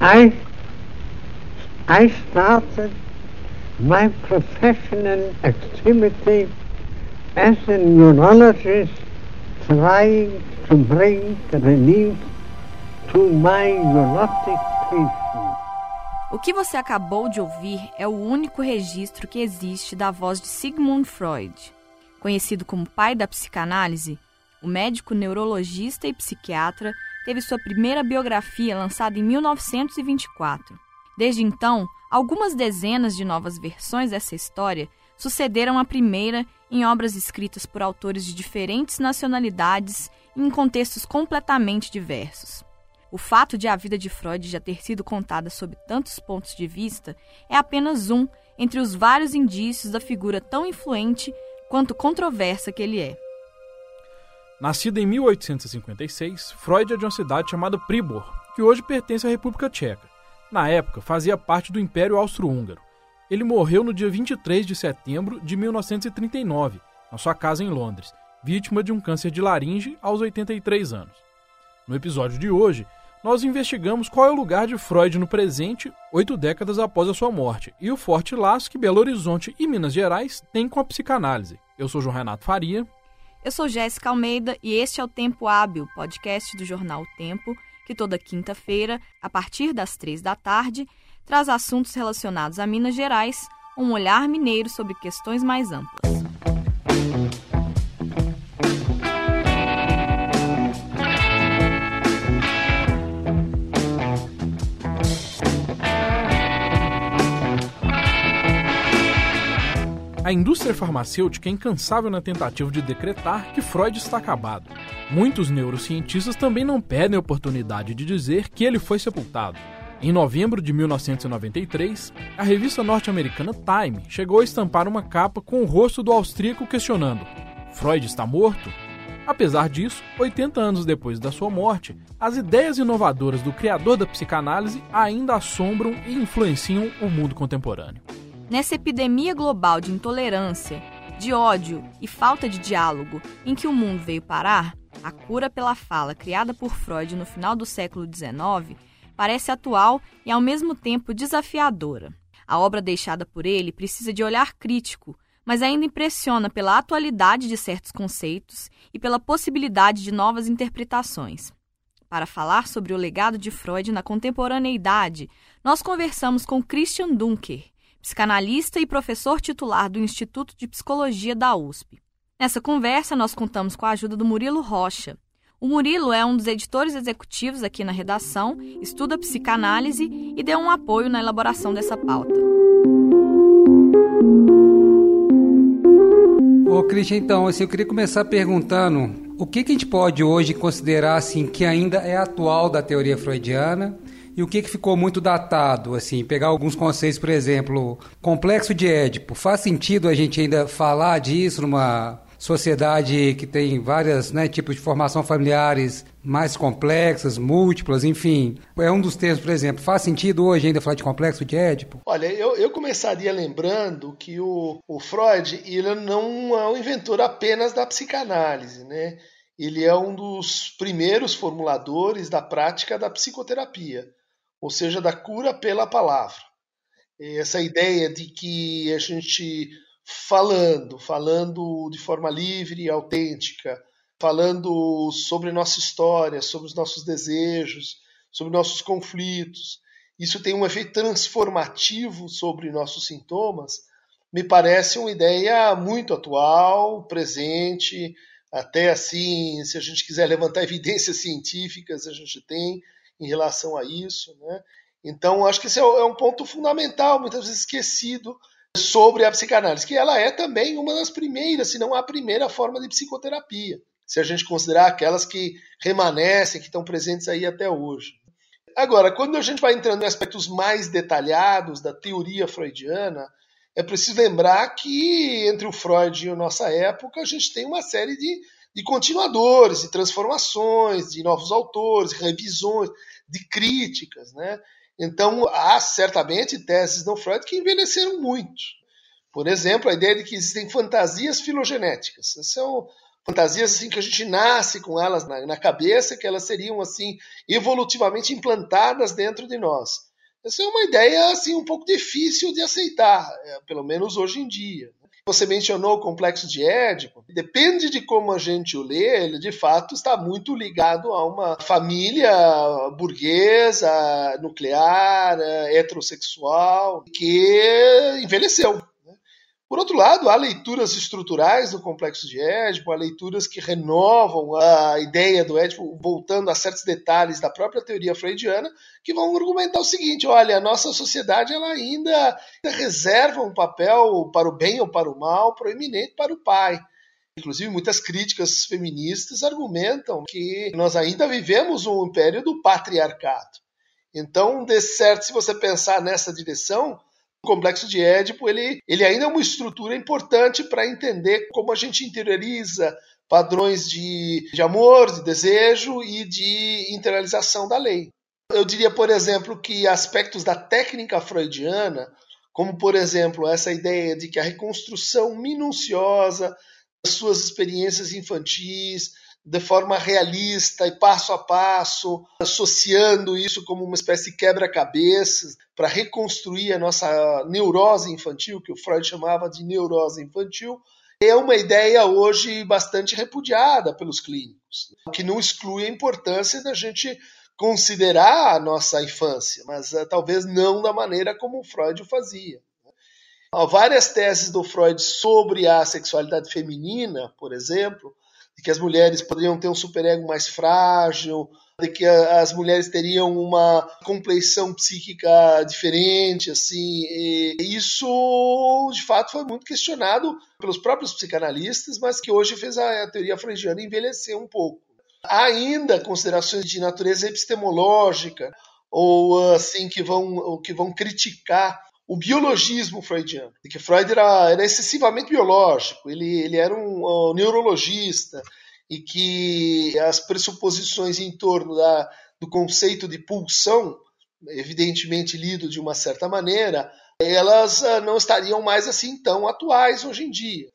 I, I started my professional activity as a neurologist trying to bring relief to my neurotic patient. O que você acabou de ouvir é o único registro que existe da voz de Sigmund Freud. Conhecido como pai da psicanálise, o médico neurologista e psiquiatra teve sua primeira biografia lançada em 1924. Desde então, algumas dezenas de novas versões dessa história sucederam a primeira em obras escritas por autores de diferentes nacionalidades e em contextos completamente diversos. O fato de a vida de Freud já ter sido contada sob tantos pontos de vista é apenas um entre os vários indícios da figura tão influente quanto controversa que ele é. Nascido em 1856, Freud é de uma cidade chamada Pribor, que hoje pertence à República Tcheca. Na época, fazia parte do Império Austro-Húngaro. Ele morreu no dia 23 de setembro de 1939, na sua casa em Londres, vítima de um câncer de laringe aos 83 anos. No episódio de hoje, nós investigamos qual é o lugar de Freud no presente, oito décadas após a sua morte, e o forte laço que Belo Horizonte e Minas Gerais têm com a psicanálise. Eu sou João Renato Faria. Eu sou Jéssica Almeida e este é o Tempo Hábil, podcast do jornal Tempo, que toda quinta-feira, a partir das três da tarde, traz assuntos relacionados a Minas Gerais, um olhar mineiro sobre questões mais amplas. A indústria farmacêutica é incansável na tentativa de decretar que Freud está acabado. Muitos neurocientistas também não perdem a oportunidade de dizer que ele foi sepultado. Em novembro de 1993, a revista norte-americana Time chegou a estampar uma capa com o rosto do austríaco questionando: Freud está morto? Apesar disso, 80 anos depois da sua morte, as ideias inovadoras do criador da psicanálise ainda assombram e influenciam o mundo contemporâneo. Nessa epidemia global de intolerância, de ódio e falta de diálogo em que o mundo veio parar, a cura pela fala criada por Freud no final do século XIX parece atual e ao mesmo tempo desafiadora. A obra deixada por ele precisa de olhar crítico, mas ainda impressiona pela atualidade de certos conceitos e pela possibilidade de novas interpretações. Para falar sobre o legado de Freud na contemporaneidade, nós conversamos com Christian Dunker, psicanalista e professor titular do Instituto de Psicologia da USP. Nessa conversa, nós contamos com a ajuda do Murilo Rocha. O Murilo é um dos editores executivos aqui na redação, estuda psicanálise e deu um apoio na elaboração dessa pauta. Ô, Christian, então, assim, eu queria começar perguntando o que, que a gente pode hoje considerar assim que ainda é atual da teoria freudiana e o que, que ficou muito datado, assim, pegar alguns conceitos, por exemplo, complexo de Édipo. Faz sentido a gente ainda falar disso numa sociedade que tem vários né, tipos de formação familiares mais complexas, múltiplas, enfim. É um dos termos, por exemplo. Faz sentido hoje ainda falar de complexo de Édipo? Olha, eu, eu começaria lembrando que o, o Freud ele não é o inventor apenas da psicanálise, né? Ele é um dos primeiros formuladores da prática da psicoterapia ou seja, da cura pela palavra. Essa ideia de que a gente falando, falando de forma livre e autêntica, falando sobre nossa história, sobre os nossos desejos, sobre nossos conflitos, isso tem um efeito transformativo sobre nossos sintomas, me parece uma ideia muito atual, presente, até assim, se a gente quiser levantar evidências científicas, a gente tem, em relação a isso. Né? Então, acho que esse é, é um ponto fundamental, muitas vezes esquecido, sobre a psicanálise, que ela é também uma das primeiras, se não a primeira forma de psicoterapia, se a gente considerar aquelas que remanescem, que estão presentes aí até hoje. Agora, quando a gente vai entrando em aspectos mais detalhados da teoria freudiana, é preciso lembrar que entre o Freud e a nossa época, a gente tem uma série de de continuadores, de transformações, de novos autores, revisões, de críticas, né? Então, há certamente teses no Freud que envelheceram muito. Por exemplo, a ideia de que existem fantasias filogenéticas. Esse é o fantasias assim que a gente nasce com elas na, na cabeça, que elas seriam assim evolutivamente implantadas dentro de nós. Essa é uma ideia assim um pouco difícil de aceitar, é, pelo menos hoje em dia. Você mencionou o complexo de Édipo. Depende de como a gente o lê, ele de fato está muito ligado a uma família burguesa, nuclear, é, heterossexual, que envelheceu. Por outro lado, há leituras estruturais do complexo de Édipo, há leituras que renovam a ideia do Édipo, voltando a certos detalhes da própria teoria freudiana, que vão argumentar o seguinte: olha, a nossa sociedade ela ainda reserva um papel para o bem ou para o mal proeminente para o pai. Inclusive, muitas críticas feministas argumentam que nós ainda vivemos um império do patriarcado. Então, de certo, se você pensar nessa direção, complexo de Édipo ele, ele ainda é uma estrutura importante para entender como a gente interioriza padrões de, de amor, de desejo e de internalização da lei. Eu diria, por exemplo, que aspectos da técnica freudiana, como por exemplo essa ideia de que a reconstrução minuciosa das suas experiências infantis, de forma realista e passo a passo, associando isso como uma espécie de quebra-cabeças para reconstruir a nossa neurose infantil, que o Freud chamava de neurose infantil, é uma ideia hoje bastante repudiada pelos clínicos, que não exclui a importância da gente considerar a nossa infância, mas uh, talvez não da maneira como o Freud fazia. Há várias teses do Freud sobre a sexualidade feminina, por exemplo, de que as mulheres poderiam ter um superego mais frágil, de que as mulheres teriam uma compleição psíquica diferente, assim. Isso, de fato, foi muito questionado pelos próprios psicanalistas, mas que hoje fez a teoria freudiana envelhecer um pouco. Há ainda considerações de natureza epistemológica ou assim que vão que vão criticar o biologismo freudiano, que Freud era, era excessivamente biológico, ele, ele era um, um, neurologista e que as pressuposições em torno da, do conceito de pulsão, evidentemente lido de uma certa maneira, elas uh, não estariam mais assim tão atuais hoje em dia.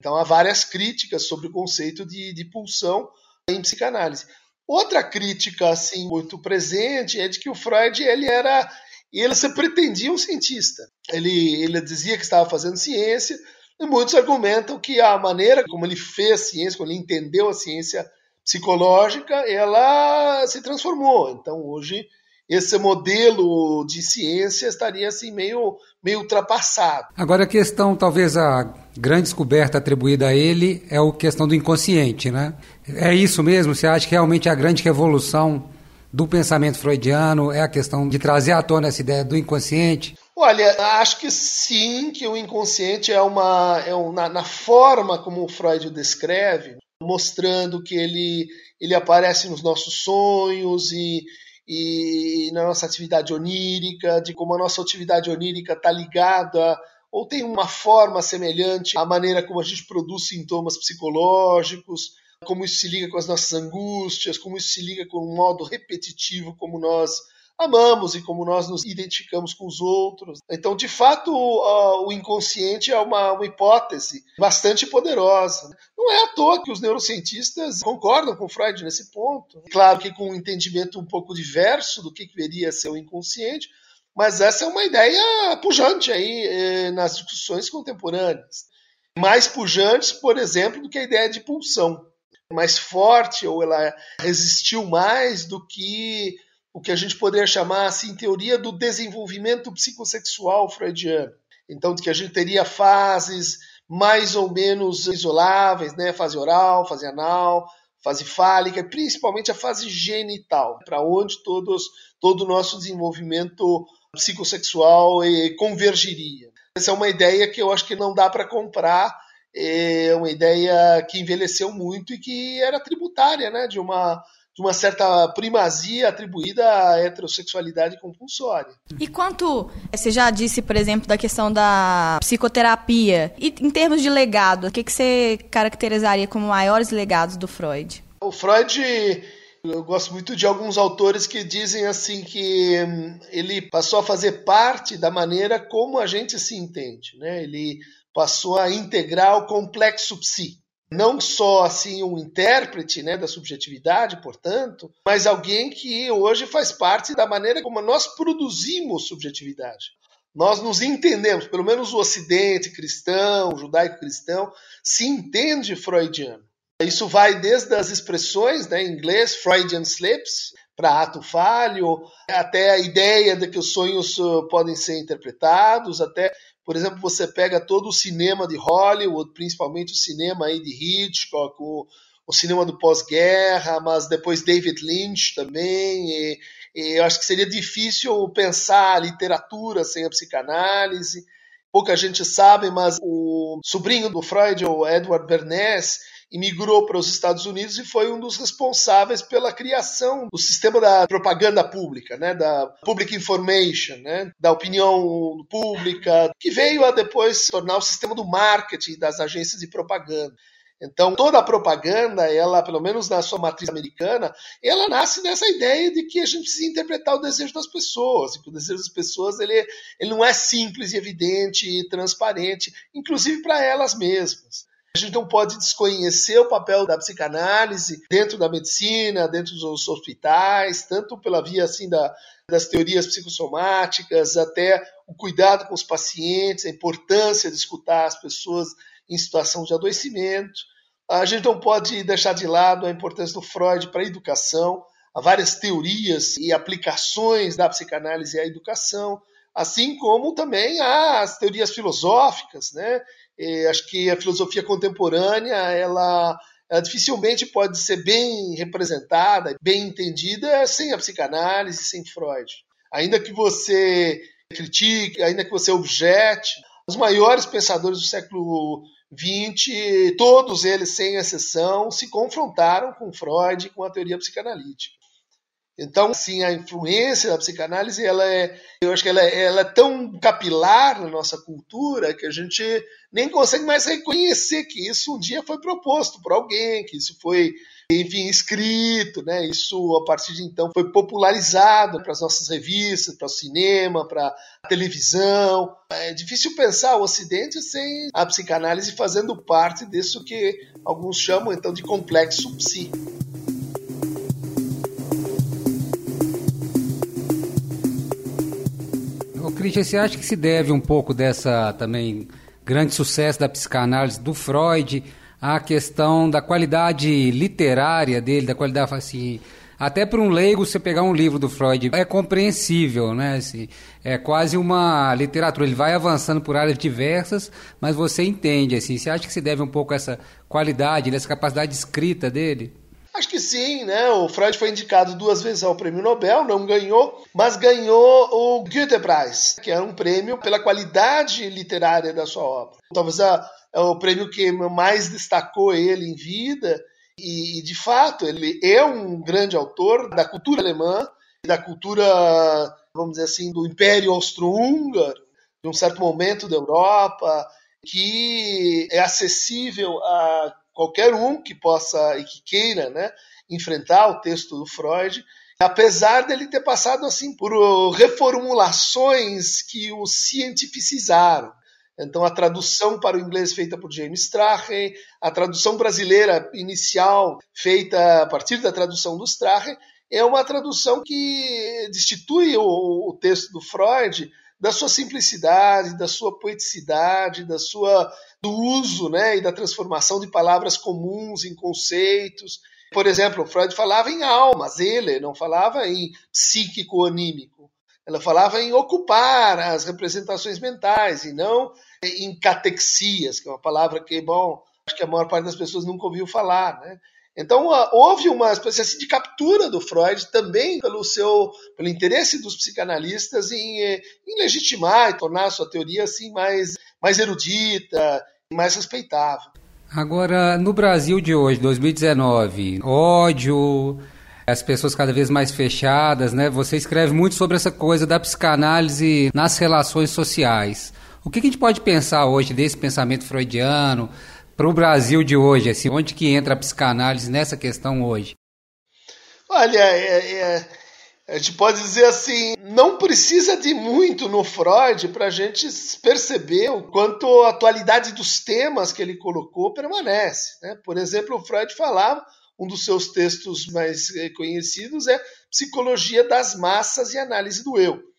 Então há várias críticas sobre o conceito de, de pulsão em psicanálise. Outra crítica assim muito presente é de que o Freud ele era e ele se pretendia um cientista. Ele, ele dizia que estava fazendo ciência, e muitos argumentam que a maneira como ele fez ciência, como ele entendeu a ciência psicológica, ela se transformou. Então, hoje, esse modelo de ciência estaria assim meio, meio ultrapassado. Agora, a questão, talvez a grande descoberta atribuída a ele é a questão do inconsciente, né? É isso mesmo? Você acha que realmente a grande revolução do pensamento freudiano é a questão de trazer à tona essa ideia do inconsciente? Olha, acho que sim, que o inconsciente é uma. É um, na, na, forma como o Freud o descreve, mostrando que ele, ele aparece nos nossos sonhos e, e na nossa atividade onírica, de como a nossa atividade onírica está ligada ou tem uma forma semelhante à maneira como a gente produz sintomas psicológicos como isso se liga com as nossas angústias, como isso se liga com um modo repetitivo como nós amamos e como nós nos identificamos com os outros. Então, de fato, o, inconsciente é uma, uma, hipótese bastante poderosa. Não é à toa que os neurocientistas concordam com Freud nesse ponto. Claro que com um entendimento um pouco diverso do que deveria ser o inconsciente, mas essa é uma ideia pujante aí eh, nas discussões contemporâneas. Mais pujantes, por exemplo, do que a ideia de pulsão mais forte ou ela resistiu mais do que o que a gente poderia chamar assim teoria do desenvolvimento psicossexual freudiano. Então, de que a gente teria fases mais ou menos isoláveis, né? Fase oral, fase anal, fase fálica, principalmente a fase genital, para onde todos, todo o nosso desenvolvimento psicossexual convergiria. Essa é uma ideia que eu acho que não dá para comprar é uma ideia que envelheceu muito e que era tributária né, de, uma, de uma certa primazia atribuída à heterossexualidade compulsória. E quanto você já disse, por exemplo, da questão da psicoterapia, e em termos de legado, o que, que você caracterizaria como maiores legados do Freud? O Freud eu gosto muito de alguns autores que dizem assim que hum, ele passou a fazer parte da maneira como a gente se entende, né? Ele passou a integrar o complexo psi. não só assim um intérprete né, da subjetividade, portanto, mas alguém que hoje faz parte da maneira como nós produzimos subjetividade. Nós nos entendemos, pelo menos o Ocidente cristão, judaico-cristão, se entende freudiano. Isso vai desde as expressões né, em inglês, Freudian slips, para ato falho, até a ideia de que os sonhos uh, podem ser interpretados, até, por exemplo, você pega todo o cinema de Hollywood, principalmente o cinema aí de Hitchcock, o, o cinema do pós-guerra, mas depois David Lynch também. E, e eu acho que seria difícil pensar literatura sem a psicanálise. Pouca gente sabe, mas o sobrinho do Freud, o Edward Bernays, imigrou para os Estados Unidos e foi um dos responsáveis pela criação do sistema da propaganda pública, né, da public information, né, da opinião pública, que veio a depois se tornar o sistema do marketing das agências de propaganda. Então, toda a propaganda, ela, pelo menos na sua matriz americana, ela nasce dessa ideia de que a gente precisa interpretar o desejo das pessoas, e que o desejo das pessoas ele, ele não é simples e evidente e transparente, inclusive para elas mesmas. A gente não pode desconhecer o papel da psicanálise dentro da medicina, dentro dos hospitais, tanto pela via assim da, das teorias psicossomáticas, até o cuidado com os pacientes, a importância de escutar as pessoas em situação de adoecimento. A gente não pode deixar de lado a importância do Freud para a educação. Há várias teorias e aplicações da psicanálise à educação, assim como também as teorias filosóficas, né? E acho que a filosofia contemporânea ela, ela, dificilmente pode ser bem representada, bem entendida sem a psicanálise, sem Freud. Ainda que você critique, ainda que você objete, os maiores pensadores do século XX, todos eles, sem exceção, se confrontaram com Freud e com a teoria psicanalítica. Então, assim, a influência da psicanálise, ela é, eu acho que ela é, ela é, tão capilar na nossa cultura que a gente nem consegue mais reconhecer que isso um dia foi proposto por alguém, que isso foi, enfim, escrito, né? Isso a partir de então foi popularizado para as nossas revistas, para o cinema, para a televisão. É difícil pensar o Ocidente sem a psicanálise fazendo parte disso que alguns chamam então de complexo psi. Christian, você acha que se deve um pouco dessa também grande sucesso da psicanálise do Freud à questão da qualidade literária dele, da qualidade assim, até para um leigo você pegar um livro do Freud é compreensível, né? Assim, é quase uma literatura. Ele vai avançando por áreas diversas, mas você entende assim. Você acha que se deve um pouco a essa qualidade, essa capacidade de escrita dele? Acho que sim, né? O Freud foi indicado duas vezes ao Prêmio Nobel, não ganhou, mas ganhou o Goethe Prize, que é um prêmio pela qualidade literária da sua obra. Talvez a, é o prêmio que mais destacou ele em vida, e, de fato ele é um grande autor da cultura alemã, da cultura, vamos dizer assim, do Império Austro-Húngaro, de um certo momento da Europa, que é acessível a qualquer um que possa e que queira né, enfrentar o texto do Freud, apesar dele ter passado assim por uh, reformulações que o cientificizaram. Então, a tradução para o inglês feita por James Strache, a tradução brasileira inicial feita a partir da tradução do Strache, é uma tradução que destitui o, o texto do Freud da sua simplicidade, da sua poeticidade, da sua do uso, né, e da transformação de palavras comuns em conceitos. Por exemplo, Freud falava em almas, ele não falava em psíquico anímico. Ela falava em ocupar as representações mentais e não em catexias, que é uma palavra que, bom, acho que a maior parte das pessoas nunca ouviu falar, né? Então houve uma espécie assim, de captura do Freud também pelo seu pelo interesse dos psicanalistas em, eh, em legitimar e tornar a sua teoria assim mais mais erudita, mais respeitável. Agora, no Brasil de hoje, 2019, ódio, as pessoas cada vez mais fechadas, né? Você escreve muito sobre essa coisa da psicanálise nas relações sociais. O que a gente pode pensar hoje desse pensamento freudiano, para o Brasil de hoje? Assim, onde que entra a psicanálise nessa questão hoje? Olha, é, é, a gente pode dizer assim, não precisa de muito no Freud para a gente perceber o quanto a atualidade dos temas que ele colocou permanece. Né? Por exemplo, o Freud falava, um dos seus textos mais conhecidos é Psicologia das Massas e Análise do Eu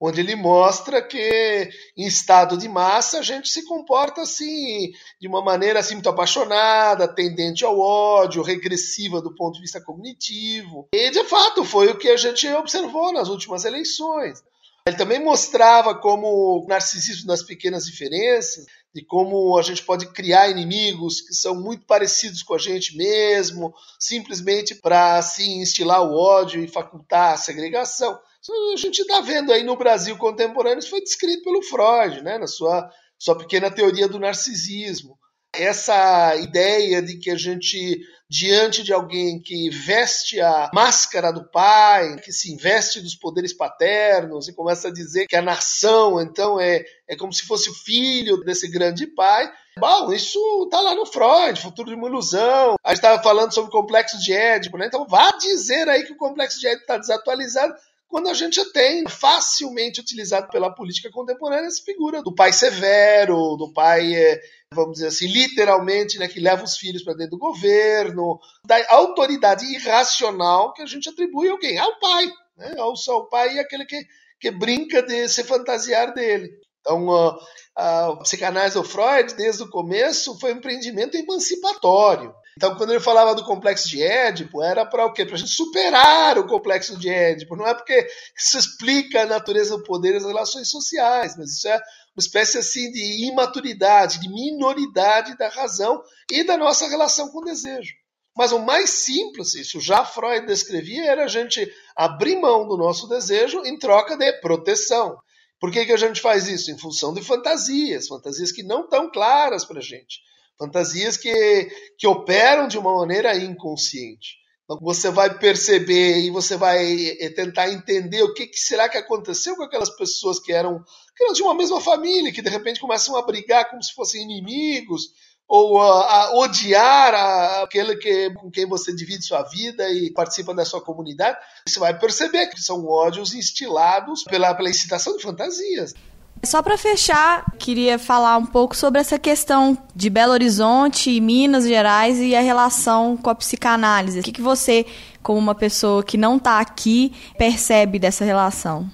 onde ele mostra que em estado de massa a gente se comporta assim de uma maneira assim muito apaixonada, tendente ao ódio, regressiva do ponto de vista cognitivo. E de fato foi o que a gente observou nas últimas eleições. Ele também mostrava como o narcisismo das pequenas diferenças, de como a gente pode criar inimigos que são muito parecidos com a gente mesmo, simplesmente para assim instilar o ódio e facultar a segregação. A gente está vendo aí no Brasil contemporâneo, isso foi descrito pelo Freud, né, na sua, sua pequena teoria do narcisismo. Essa ideia de que a gente, diante de alguém que veste a máscara do pai, que se investe dos poderes paternos e começa a dizer que a nação, então, é, é como se fosse o filho desse grande pai, Bom, isso tá lá no Freud, Futuro de uma Ilusão. A gente estava falando sobre o complexo de Édipo, né? Então vá dizer aí que o complexo de Édipo está desatualizado quando a gente tem facilmente utilizado pela política contemporânea essa figura do pai severo, do pai, é, vamos dizer assim, literalmente, né, que leva os filhos para dentro do governo, da autoridade irracional que a gente atribui a alguém, ao pai, né, ao seu pai e aquele que, que brinca de se fantasiar dele. Então, a psicanálise do Freud, desde o começo, foi um empreendimento emancipatório. Então, quando ele falava do complexo de Édipo, era para o quê? Para a gente superar o complexo de Édipo. Não é porque isso explica a natureza do poder e as relações sociais, mas isso é uma espécie assim de imaturidade, de minoridade da razão e da nossa relação com o desejo. Mas o mais simples, isso já Freud descrevia, era a gente abrir mão do nosso desejo em troca de proteção. Por que, que a gente faz isso? Em função de fantasias, fantasias que não estão claras para a gente. Fantasias que, que operam de uma maneira inconsciente. Então você vai perceber e você vai eh, tentar entender o que, que, será que aconteceu com aquelas pessoas que eram, que eram de uma mesma família, que de repente começam a brigar como se fossem inimigos, ou a, a odiar a, aquele que, com quem você divide sua vida e participa da sua comunidade. Você vai perceber que são ódios instilados pela, pela incitação de fantasias. Só para fechar, queria falar um pouco sobre essa questão de Belo Horizonte, Minas Gerais e a relação com a psicanálise. O que, que você, como uma pessoa que não está aqui, percebe dessa relação?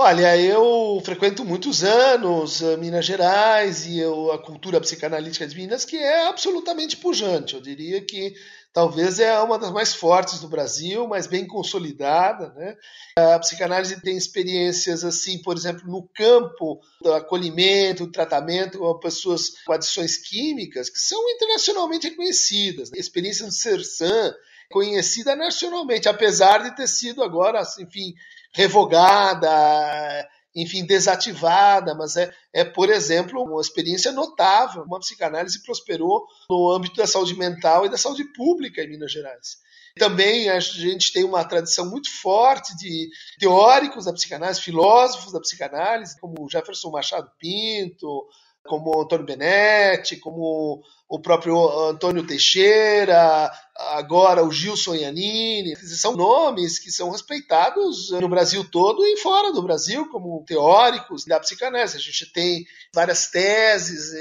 Olha, eu frequento muitos anos eh, Minas Gerais e eu, a cultura psicanalítica de Minas, que é absolutamente pujante. Eu diria que talvez é uma das mais fortes do Brasil, mas bem consolidada. Né? A psicanálise tem experiências assim, por exemplo, no campo do acolhimento, do tratamento com pessoas com adições químicas, que são internacionalmente reconhecidas. A experiência do Sersan, conhecida nacionalmente, apesar de ter sido agora, enfim, revogada, enfim, desativada, mas é, é, por exemplo, uma experiência notável. Uma psicanálise prosperou no âmbito da saúde mental e da saúde pública em Minas Gerais. Também a gente tem uma tradição muito forte de teóricos da psicanálise, filósofos da psicanálise, como Jefferson Machado Pinto, como Antônio Benetti, como o próprio Antônio Teixeira, agora o Gilson Iannini, são nomes que são respeitados no Brasil todo e fora do Brasil como teóricos da psicanálise. A gente tem várias teses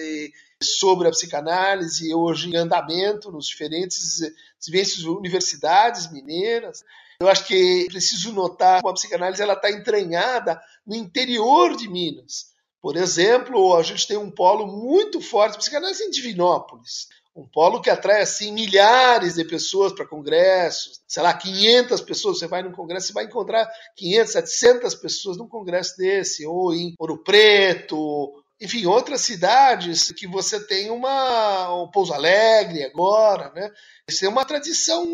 sobre a psicanálise hoje em andamento nos diferentes diversas universidades mineiras. Eu acho que é preciso notar que a psicanálise ela está entranhada no interior de Minas. Por exemplo, a gente tem um polo muito forte de psicanálise em Divinópolis. Um polo que atrai assim milhares de pessoas para congressos, sei lá, 500 pessoas. Você vai num congresso, você vai encontrar 500, 700 pessoas num congresso desse, ou em Ouro Preto, enfim, outras cidades que você tem uma um Pouso Alegre agora, né? Você tem uma tradição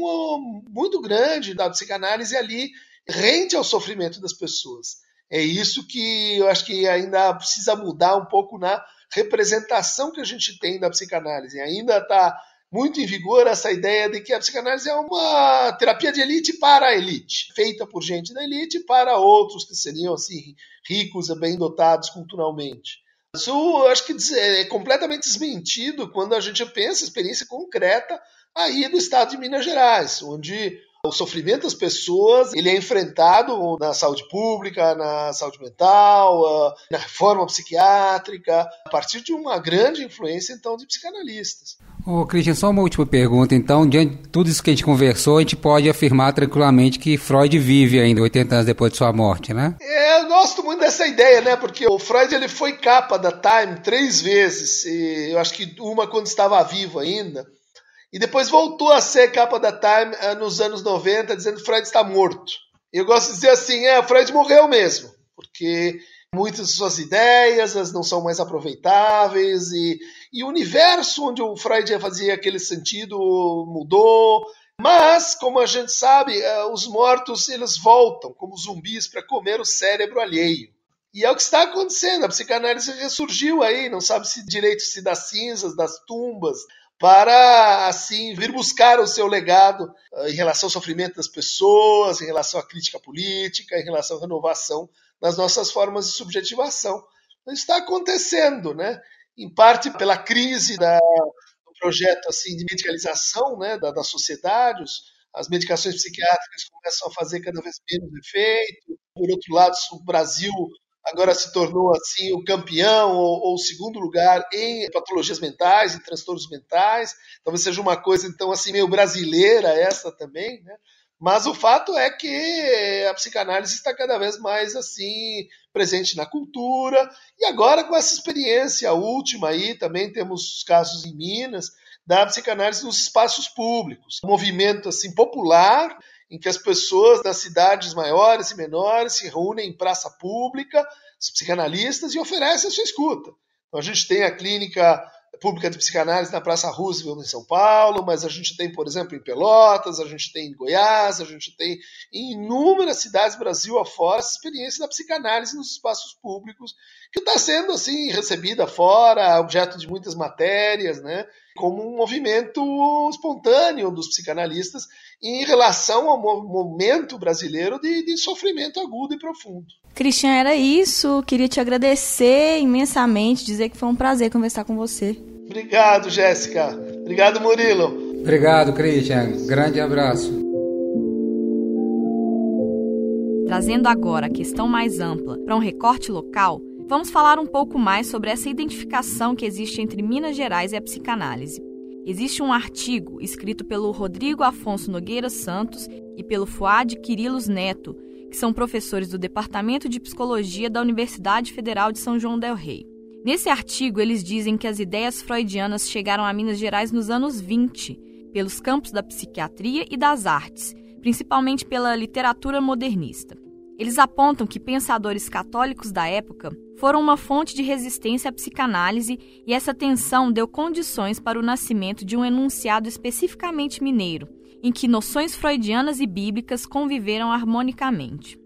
muito grande da psicanálise ali rende ao sofrimento das pessoas. É isso que eu acho que ainda precisa mudar um pouco na representação que a gente tem da psicanálise. Ainda está muito em vigor essa ideia de que a psicanálise é uma terapia de elite para a elite, feita por gente da elite para outros que seriam assim ricos e bem dotados culturalmente. Isso eu acho que é completamente desmentido quando a gente pensa a experiência concreta aí do estado de Minas Gerais, onde O sofrimento das pessoas, ele é enfrentado na saúde pública, na saúde mental, ah, na reforma psiquiátrica, a partir de uma grande influência, então, de psicanalistas. Ô, Christian, só uma última pergunta, então. Diante de tudo isso que a gente conversou, a gente pode afirmar tranquilamente que Freud vive ainda 80 anos depois de sua morte, né? É, eu gosto muito dessa ideia, né? Porque o Freud ele foi capa da Time três vezes. eu acho que uma quando estava vivo ainda. E depois voltou a ser capa da Time uh, nos anos 90, dizendo que Freud está morto. Eu gosto de dizer assim, é, Freud morreu mesmo, porque muitas de suas ideias não são mais aproveitáveis e, e o universo onde o Freud fazia aquele sentido mudou. Mas, como a gente sabe, uh, os mortos eles voltam como zumbis para comer o cérebro alheio. E é o que está acontecendo. A psicanálise ressurgiu aí, não sabe se direito se das cinzas, das tumbas, para assim vir buscar o seu legado uh, em relação ao sofrimento das pessoas, em relação à crítica política, em relação à renovação das nossas formas de subjetivação. Isso está acontecendo, né? Em parte pela crise da, do projeto assim de medicalização, né, da, da sociedade, as medicações psiquiátricas começam a fazer cada vez menos efeito. Por outro lado, o Brasil agora se tornou assim o campeão ou, o segundo lugar em patologias mentais, em transtornos mentais. Talvez seja uma coisa então assim meio brasileira essa também, né? Mas o fato é que a psicanálise está cada vez mais assim presente na cultura e agora com essa experiência última aí também temos casos em Minas da psicanálise nos espaços públicos, um movimento assim popular em que as pessoas das cidades maiores e menores se reúnem em praça pública, os psicanalistas, e oferecem a sua escuta. Então, a gente tem a clínica pública de psicanálise na Praça Roosevelt, em São Paulo, mas a gente tem, por exemplo, em Pelotas, a gente tem em Goiás, a gente tem em inúmeras cidades Brasil afora essa experiência da psicanálise nos espaços públicos, que está sendo assim recebida fora, objeto de muitas matérias, né? Como um movimento espontâneo dos psicanalistas em relação ao momento brasileiro de, de, sofrimento agudo e profundo. Cristian, era isso. Queria te agradecer imensamente, dizer que foi um prazer conversar com você. Obrigado, Jéssica. Obrigado, Murilo. Obrigado, Christian. Grande abraço. Trazendo agora a questão mais ampla para um recorte local, Vamos falar um pouco mais sobre essa identificação que existe entre Minas Gerais e a psicanálise. Existe um artigo escrito pelo Rodrigo Afonso Nogueira Santos e pelo Fuad Quirilos Neto, que são professores do Departamento de Psicologia da Universidade Federal de São João del Rei. Nesse artigo, eles dizem que as ideias freudianas chegaram a Minas Gerais nos anos 20, pelos campos da psiquiatria e das artes, principalmente pela literatura modernista. Eles apontam que pensadores católicos da época foram uma fonte de resistência à psicanálise e essa tensão deu condições para o nascimento de um enunciado especificamente mineiro, em que noções freudianas e bíblicas conviveram harmonicamente.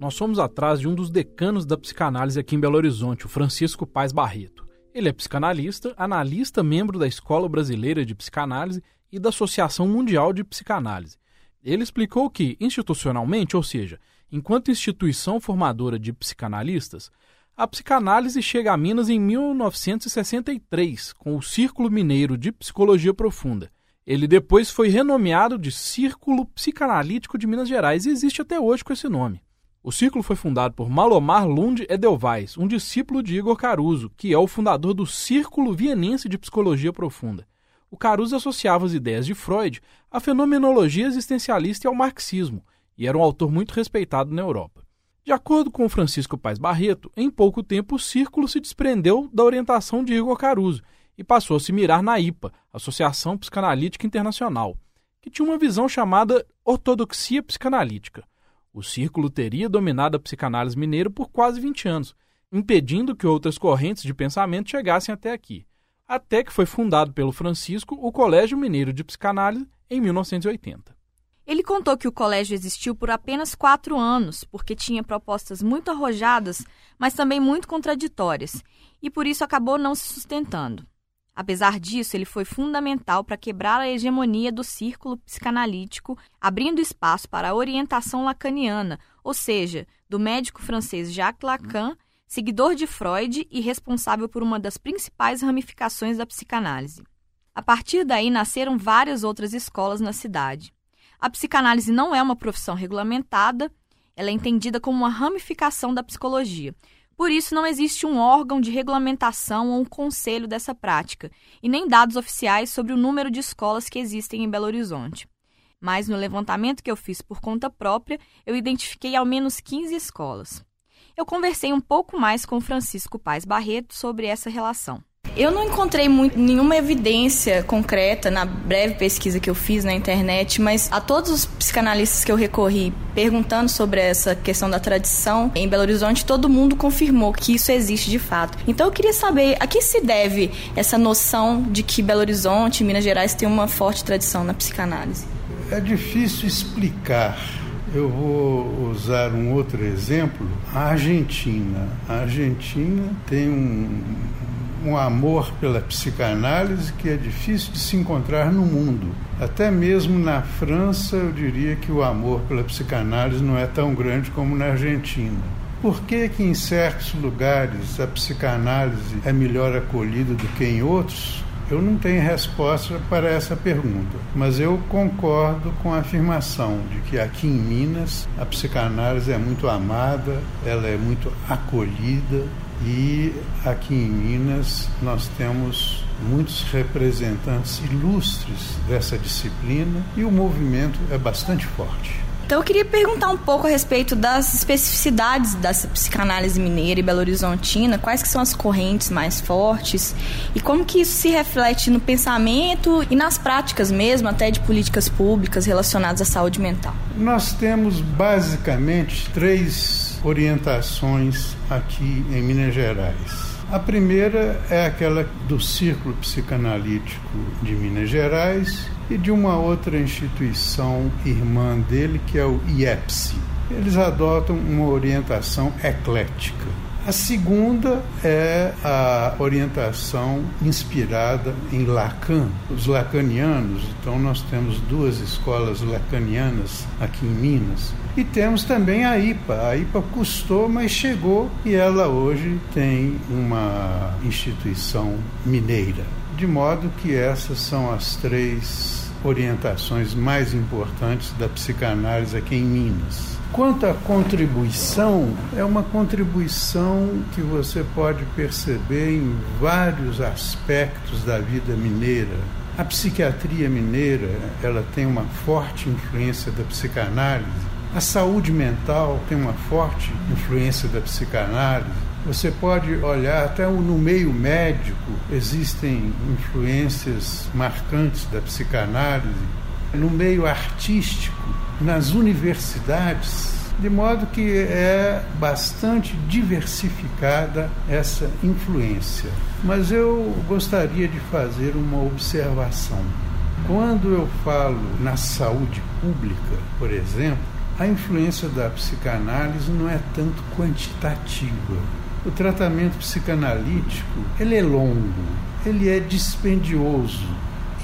Nós somos atrás de um dos decanos da psicanálise aqui em Belo Horizonte, o Francisco Paz Barreto. Ele é psicanalista, analista, membro da Escola Brasileira de Psicanálise e da Associação Mundial de Psicanálise. Ele explicou que, institucionalmente, ou seja, enquanto instituição formadora de psicanalistas, a psicanálise chega a Minas em 1963, com o Círculo Mineiro de Psicologia Profunda. Ele depois foi renomeado de Círculo Psicanalítico de Minas Gerais e existe até hoje com esse nome. O círculo foi fundado por Malomar Lund Edelweiss, um discípulo de Igor Caruso, que é o fundador do Círculo Vienense de Psicologia Profunda. O Caruso associava as ideias de Freud à fenomenologia existencialista e ao marxismo, e era um autor muito respeitado na Europa. De acordo com Francisco Paes Barreto, em pouco tempo o círculo se desprendeu da orientação de Igor Caruso e passou a se mirar na IPA, Associação Psicanalítica Internacional, que tinha uma visão chamada ortodoxia psicanalítica. O círculo teria dominado a psicanálise mineira por quase 20 anos, impedindo que outras correntes de pensamento chegassem até aqui, até que foi fundado pelo Francisco o Colégio Mineiro de Psicanálise em 1980. Ele contou que o colégio existiu por apenas quatro anos, porque tinha propostas muito arrojadas, mas também muito contraditórias, e por isso acabou não se sustentando. Apesar disso, ele foi fundamental para quebrar a hegemonia do círculo psicanalítico, abrindo espaço para a orientação lacaniana, ou seja, do médico francês Jacques Lacan, seguidor de Freud e responsável por uma das principais ramificações da psicanálise. A partir daí nasceram várias outras escolas na cidade. A psicanálise não é uma profissão regulamentada, ela é entendida como uma ramificação da psicologia. Por isso, não existe um órgão de regulamentação ou um conselho dessa prática, e nem dados oficiais sobre o número de escolas que existem em Belo Horizonte. Mas no levantamento que eu fiz por conta própria, eu identifiquei ao menos 15 escolas. Eu conversei um pouco mais com Francisco Paz Barreto sobre essa relação. Eu não encontrei muito, nenhuma evidência concreta na breve pesquisa que eu fiz na internet, mas a todos os psicanalistas que eu recorri perguntando sobre essa questão da tradição em Belo Horizonte, todo mundo confirmou que isso existe de fato. Então eu queria saber a que se deve essa noção de que Belo Horizonte Minas Gerais têm uma forte tradição na psicanálise. É difícil explicar eu vou usar um outro exemplo, a Argentina. A Argentina tem um, um amor pela psicanálise que é difícil de se encontrar no mundo. Até mesmo na França, eu diria que o amor pela psicanálise não é tão grande como na Argentina. Por que, que em certos lugares a psicanálise é melhor acolhida do que em outros? Eu não tenho resposta para essa pergunta, mas eu concordo com a afirmação de que aqui em Minas a psicanálise é muito amada, ela é muito acolhida e aqui em Minas nós temos muitos representantes ilustres dessa disciplina e o movimento é bastante forte. Então eu queria perguntar um pouco a respeito das especificidades dessa psicanálise mineira e belo-horizontina, quais que são as correntes mais fortes e como que isso se reflete no pensamento e nas práticas mesmo, até de políticas públicas relacionadas à saúde mental. Nós temos basicamente três orientações aqui em Minas Gerais. A primeira é aquela do Círculo Psicanalítico de Minas Gerais e de uma outra instituição irmã dele, que é o IEPSI. Eles adotam uma orientação eclética. A segunda é a orientação inspirada em Lacan, os lacanianos. Então, nós temos duas escolas lacanianas aqui em Minas. E temos também a IPA. A IPA custou, mas chegou e ela hoje tem uma instituição mineira. De modo que essas são as três orientações mais importantes da psicanálise aqui em Minas. Quanto à contribuição, é uma contribuição que você pode perceber em vários aspectos da vida mineira. A psiquiatria mineira, ela tem uma forte influência da psicanálise. A saúde mental tem uma forte influência da psicanálise. Você pode olhar até no meio médico, existem influências marcantes da psicanálise. No meio artístico, nas universidades, de modo que é bastante diversificada essa influência. Mas eu gostaria de fazer uma observação. Quando eu falo na saúde pública, por exemplo, a influência da psicanálise não é tanto quantitativa. O tratamento psicanalítico, ele é longo, ele é dispendioso,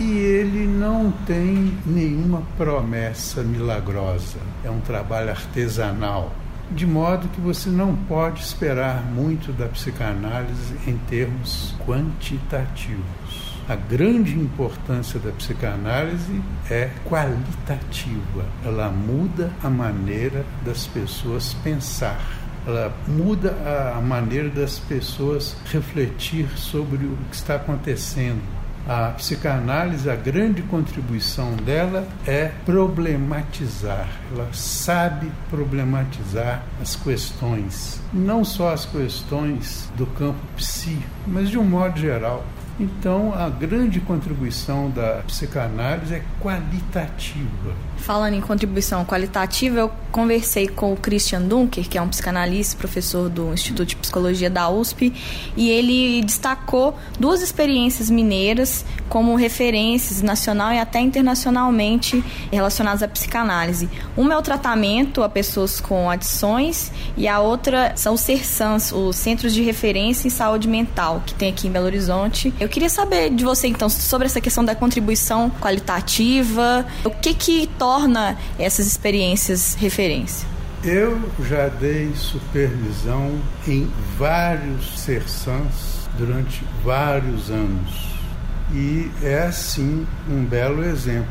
e ele não tem nenhuma promessa milagrosa. É um trabalho artesanal, de modo que você não pode esperar muito da psicanálise em termos quantitativos. A grande importância da psicanálise é qualitativa. Ela muda a maneira das pessoas pensar. Ela muda a maneira das pessoas refletir sobre o que está acontecendo a psicanálise, a grande contribuição dela é problematizar. Ela sabe problematizar as questões, não só as questões do campo psíquico, mas de um modo geral. Então, a grande contribuição da psicanálise é qualitativa. Falando em contribuição qualitativa, eu conversei com o Christian Dunker, que é um psicanalista, professor do Instituto de Psicologia da USP, e ele destacou duas experiências mineiras como referências nacional e até internacionalmente relacionadas à psicanálise. Uma é o tratamento a pessoas com adições e a outra são os CERSANs, os Centros de Referência em Saúde Mental, que tem aqui em Belo Horizonte. Eu queria saber de você, então, sobre essa questão da contribuição qualitativa, o que que torna essas experiências referência? Eu já dei supervisão em vários CERSANs durante vários anos e é assim um belo exemplo.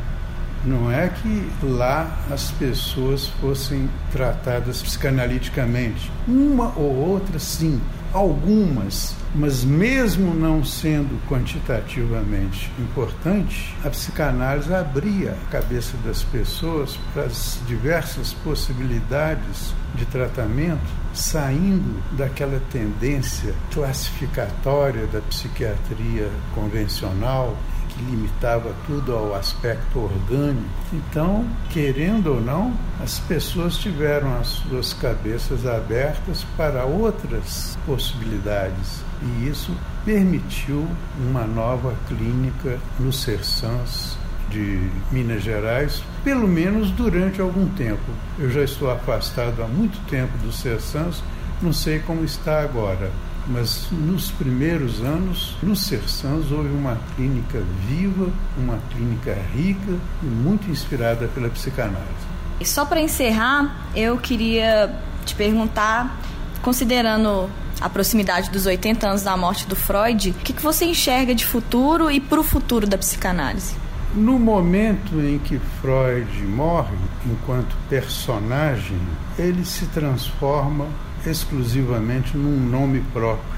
Não é que lá as pessoas fossem tratadas psicanaliticamente. Uma ou outra, sim, algumas, mas mesmo não sendo quantitativamente importante, a psicanálise abria a cabeça das pessoas para as diversas possibilidades de tratamento, saindo daquela tendência classificatória da psiquiatria convencional que limitava tudo ao aspecto orgânico. Então, querendo ou não, as pessoas tiveram as suas cabeças abertas para outras possibilidades. E isso permitiu uma nova clínica no Sersans de Minas Gerais, pelo menos durante algum tempo. Eu já estou afastado há muito tempo do Sersans, não sei como está agora, mas nos primeiros anos, no Sersans, houve uma clínica viva, uma clínica rica e muito inspirada pela psicanálise. E só para encerrar, eu queria te perguntar, considerando a proximidade dos 80 anos da morte do Freud, o que, que você enxerga de futuro e para o futuro da psicanálise? No momento em que Freud morre, enquanto personagem, ele se transforma exclusivamente num nome próprio.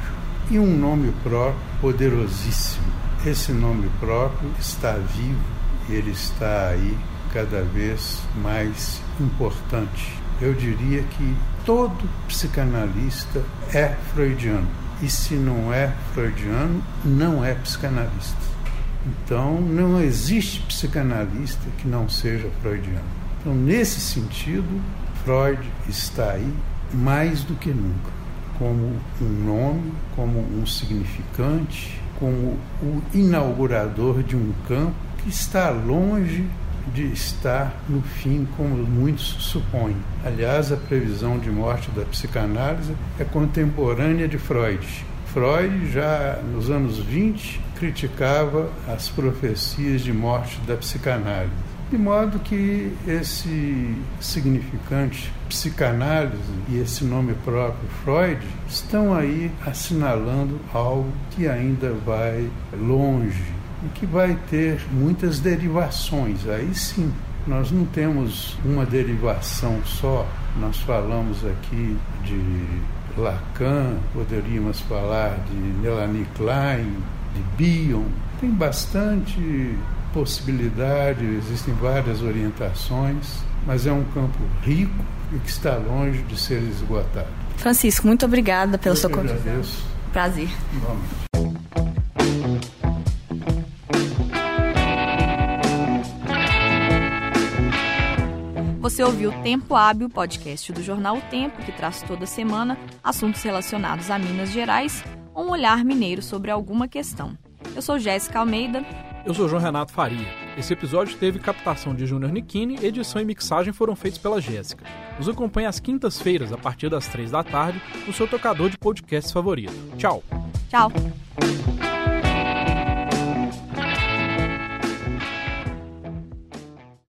E um nome próprio poderosíssimo. Esse nome próprio está vivo e ele está aí cada vez mais importante. Eu diria que todo psicanalista é freudiano. E se não é freudiano, não é psicanalista. Então, não existe psicanalista que não seja freudiano. Então, nesse sentido, Freud está aí mais do que nunca, como um nome, como um significante, como o inaugurador de um campo que está longe de estar no fim, como muitos supõem. Aliás, a previsão de morte da psicanálise é contemporânea de Freud. Freud, já nos anos 20, criticava as profecias de morte da psicanálise. De modo que esse significante psicanálise e esse nome próprio Freud estão aí assinalando algo que ainda vai longe e que vai ter muitas derivações. Aí sim, nós não temos uma derivação só. Nós falamos aqui de Lacan, poderíamos falar de Melanie Klein, de Bion. Tem bastante possibilidade, existem várias orientações, mas é um campo rico e que está longe de ser esgotado. Francisco, muito obrigada pela Eu sua contribuição. Prazer. Você ouviu Tempo Hábil, podcast do jornal O Tempo, que traz toda semana assuntos relacionados a Minas Gerais, ou um olhar mineiro sobre alguma questão. Eu sou Jéssica Almeida eu sou João Renato Faria. Esse episódio teve captação de Júnior Nikini, edição e mixagem foram feitos pela Jéssica. Nos acompanhe às quintas-feiras, a partir das três da tarde, no seu tocador de podcast favorito. Tchau! Tchau!